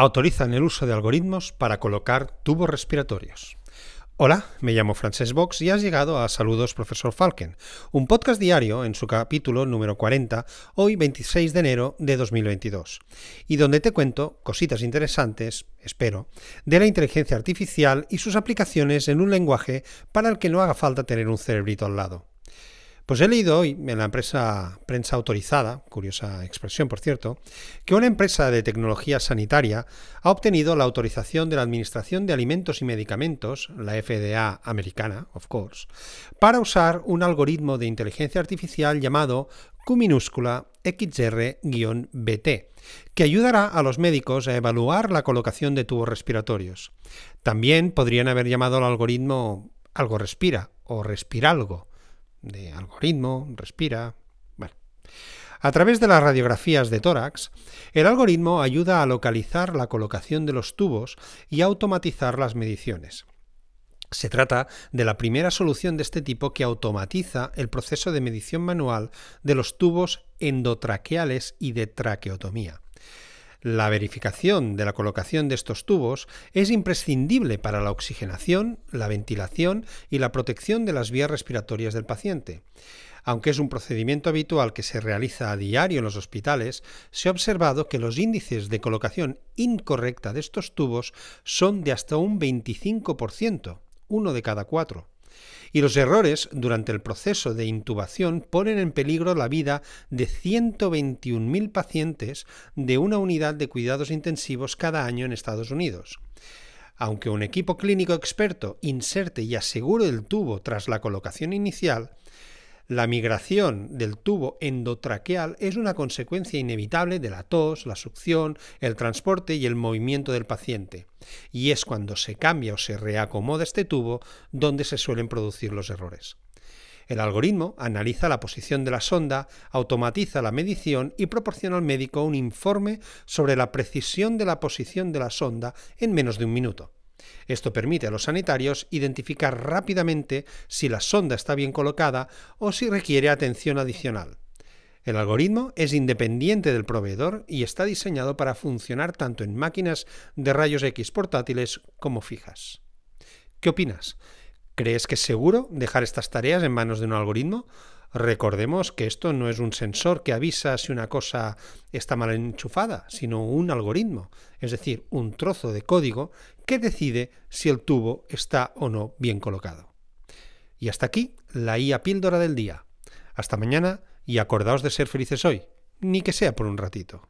autorizan el uso de algoritmos para colocar tubos respiratorios. Hola, me llamo Frances Box y has llegado a Saludos Profesor Falken, un podcast diario en su capítulo número 40, hoy 26 de enero de 2022, y donde te cuento cositas interesantes, espero, de la inteligencia artificial y sus aplicaciones en un lenguaje para el que no haga falta tener un cerebrito al lado. Pues he leído hoy en la empresa prensa autorizada, curiosa expresión por cierto, que una empresa de tecnología sanitaria ha obtenido la autorización de la Administración de Alimentos y Medicamentos, la FDA americana, of course, para usar un algoritmo de inteligencia artificial llamado Q minúscula XR-BT, que ayudará a los médicos a evaluar la colocación de tubos respiratorios. También podrían haber llamado al algoritmo algo respira o respiralgo de algoritmo, respira. Bueno. A través de las radiografías de tórax, el algoritmo ayuda a localizar la colocación de los tubos y automatizar las mediciones. Se trata de la primera solución de este tipo que automatiza el proceso de medición manual de los tubos endotraqueales y de traqueotomía. La verificación de la colocación de estos tubos es imprescindible para la oxigenación, la ventilación y la protección de las vías respiratorias del paciente. Aunque es un procedimiento habitual que se realiza a diario en los hospitales, se ha observado que los índices de colocación incorrecta de estos tubos son de hasta un 25%, uno de cada cuatro y los errores durante el proceso de intubación ponen en peligro la vida de 121.000 pacientes de una unidad de cuidados intensivos cada año en Estados Unidos. Aunque un equipo clínico experto inserte y asegure el tubo tras la colocación inicial, la migración del tubo endotraqueal es una consecuencia inevitable de la tos, la succión, el transporte y el movimiento del paciente, y es cuando se cambia o se reacomoda este tubo donde se suelen producir los errores. El algoritmo analiza la posición de la sonda, automatiza la medición y proporciona al médico un informe sobre la precisión de la posición de la sonda en menos de un minuto. Esto permite a los sanitarios identificar rápidamente si la sonda está bien colocada o si requiere atención adicional. El algoritmo es independiente del proveedor y está diseñado para funcionar tanto en máquinas de rayos X portátiles como fijas. ¿Qué opinas? ¿Crees que es seguro dejar estas tareas en manos de un algoritmo? Recordemos que esto no es un sensor que avisa si una cosa está mal enchufada, sino un algoritmo, es decir, un trozo de código que decide si el tubo está o no bien colocado. Y hasta aquí la IA píldora del día. Hasta mañana y acordaos de ser felices hoy, ni que sea por un ratito.